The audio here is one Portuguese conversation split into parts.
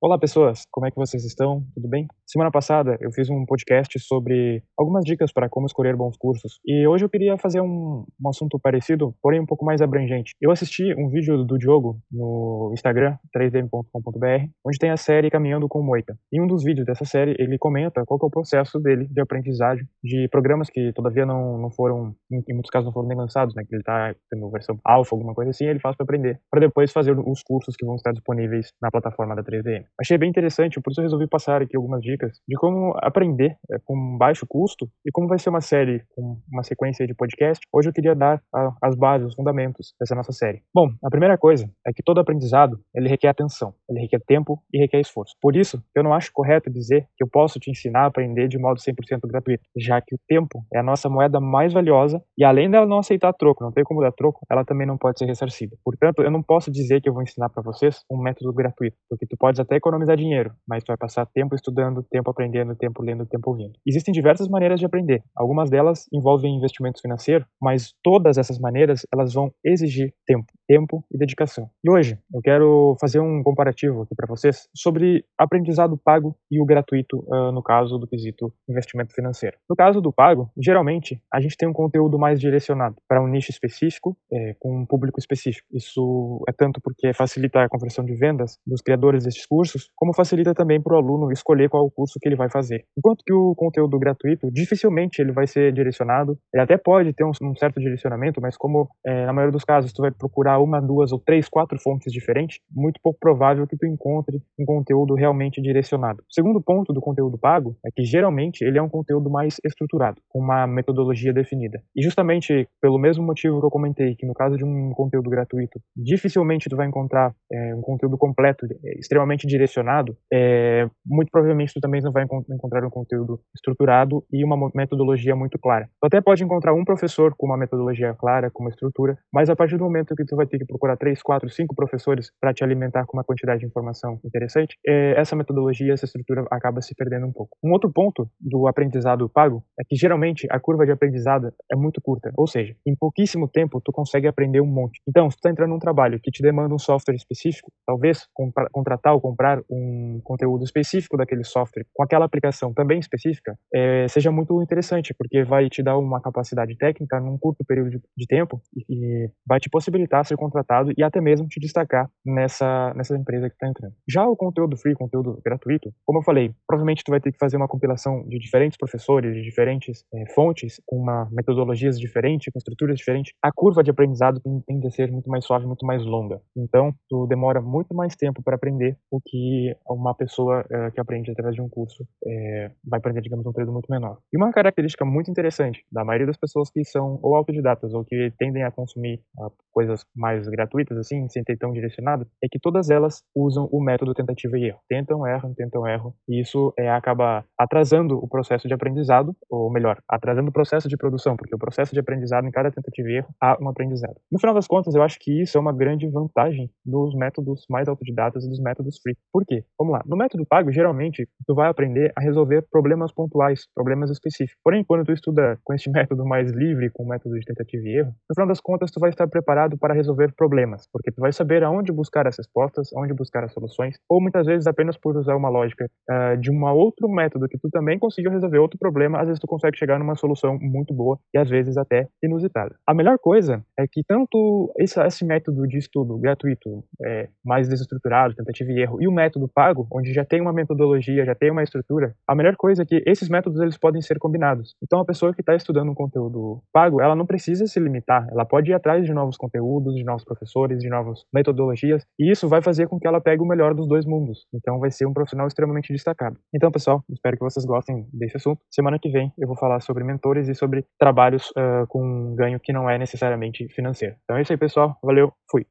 Olá, pessoas! Como é que vocês estão? Tudo bem? Semana passada eu fiz um podcast sobre algumas dicas para como escolher bons cursos e hoje eu queria fazer um, um assunto parecido, porém um pouco mais abrangente. Eu assisti um vídeo do Diogo no Instagram, 3dm.com.br, onde tem a série Caminhando com Moita. Em um dos vídeos dessa série, ele comenta qual é o processo dele de aprendizagem de programas que, todavia, não, não foram, em muitos casos, não foram nem lançados, né? Que ele está tendo versão alfa, alguma coisa assim, ele faz para aprender, para depois fazer os cursos que vão estar disponíveis na plataforma da 3DM. Achei bem interessante, por isso eu resolvi passar aqui algumas dicas de como aprender é, com baixo custo e como vai ser uma série com uma sequência de podcast. Hoje eu queria dar a, as bases, os fundamentos dessa nossa série. Bom, a primeira coisa é que todo aprendizado ele requer atenção, ele requer tempo e requer esforço. Por isso, eu não acho correto dizer que eu posso te ensinar a aprender de modo 100% gratuito, já que o tempo é a nossa moeda mais valiosa e além dela não aceitar troco, não tem como dar troco, ela também não pode ser ressarcida. Portanto, eu não posso dizer que eu vou ensinar para vocês um método gratuito, porque tu podes até economizar dinheiro, mas tu vai passar tempo estudando, tempo aprendendo, tempo lendo, tempo ouvindo. Existem diversas maneiras de aprender. Algumas delas envolvem investimento financeiro, mas todas essas maneiras elas vão exigir tempo, tempo e dedicação. E hoje eu quero fazer um comparativo aqui para vocês sobre aprendizado pago e o gratuito uh, no caso do quesito investimento financeiro. No caso do pago, geralmente a gente tem um conteúdo mais direcionado para um nicho específico, é, com um público específico. Isso é tanto porque facilita a conversão de vendas dos criadores desses cursos, como facilita também para o aluno escolher qual o curso que ele vai fazer. Enquanto que o conteúdo gratuito, dificilmente ele vai ser direcionado, ele até pode ter um, um certo direcionamento, mas como é, na maioria dos casos tu vai procurar uma, duas ou três, quatro fontes diferentes, muito pouco provável que tu encontre um conteúdo realmente direcionado. O segundo ponto do conteúdo pago é que geralmente ele é um conteúdo mais estruturado, com uma metodologia definida. E justamente pelo mesmo motivo que eu comentei, que no caso de um conteúdo gratuito, dificilmente tu vai encontrar é, um conteúdo completo, é, extremamente direcionado, é, muito provavelmente tu também não vai encontrar um conteúdo estruturado e uma metodologia muito clara. Tu até pode encontrar um professor com uma metodologia clara, com uma estrutura, mas a partir do momento que tu vai ter que procurar três, quatro, cinco professores para te alimentar com uma quantidade de informação interessante, é, essa metodologia, essa estrutura acaba se perdendo um pouco. Um outro ponto do aprendizado pago é que geralmente a curva de aprendizado é muito curta, ou seja, em pouquíssimo tempo tu consegue aprender um monte. Então, se tu está entrando num trabalho que te demanda um software específico, talvez contratar ou comprar um conteúdo específico daquele software com aquela aplicação também específica, é, seja muito interessante, porque vai te dar uma capacidade técnica num curto período de, de tempo e, e, vai te possibilitar ser contratado e até mesmo te destacar nessa, nessa empresa que está entrando. Já o conteúdo free, conteúdo gratuito, como eu falei, provavelmente tu vai ter que fazer uma compilação de diferentes professores, de diferentes é, fontes, com uma metodologias diferentes, com estruturas diferentes. A curva de aprendizado tende a ser muito mais suave, muito mais longa. Então, tu demora muito mais tempo para aprender o que uma pessoa é, que aprende através de um curso é, vai aprender, digamos, um período muito menor. E uma característica muito interessante da maioria das pessoas que são ou autodidatas ou que tendem a consumir uh, coisas mais gratuitas, assim, sem ter tão direcionado, é que todas elas usam o método tentativa e erro. Tentam, erram, tentam, erram. E isso é, acaba atrasando o processo de aprendizado, ou melhor, atrasando o processo de produção, porque o processo de aprendizado, em cada tentativa e erro, há um aprendizado. No final das contas, eu acho que isso é uma grande vantagem dos métodos mais autodidatas e dos métodos free. Por quê? Vamos lá. No método pago, geralmente, tu vai aprender a resolver problemas pontuais, problemas específicos. Porém, quando tu estuda com este método mais livre, com o método de tentativa e erro, no final das contas, tu vai estar preparado para resolver problemas, porque tu vai saber aonde buscar as respostas, aonde buscar as soluções, ou muitas vezes apenas por usar uma lógica uh, de um outro método que tu também conseguiu resolver outro problema, às vezes tu consegue chegar numa solução muito boa e às vezes até inusitada. A melhor coisa é que tanto esse, esse método de estudo gratuito, é, mais desestruturado, tentativa e erro, e o método pago, onde já tem uma metodologia, já tem uma estrutura, a melhor coisa é que esses métodos eles podem ser combinados. Então, a pessoa que está estudando um conteúdo pago, ela não precisa se limitar, ela pode ir atrás de novos conteúdos, de novos professores, de novas metodologias, e isso vai fazer com que ela pegue o melhor dos dois mundos. Então, vai ser um profissional extremamente destacado. Então, pessoal, espero que vocês gostem desse assunto. Semana que vem eu vou falar sobre mentores e sobre trabalhos uh, com ganho que não é necessariamente financeiro. Então é isso aí, pessoal. Valeu, fui.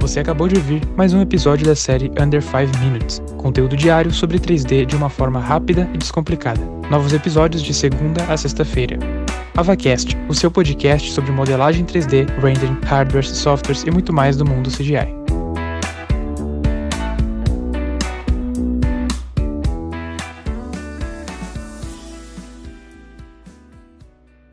Você acabou de ouvir mais um episódio da série Under 5 Minutes, conteúdo diário sobre 3D de uma forma rápida e descomplicada. Novos episódios de segunda a sexta-feira. AvaCast, o seu podcast sobre modelagem 3D, rendering, hardware, softwares e muito mais do mundo CGI.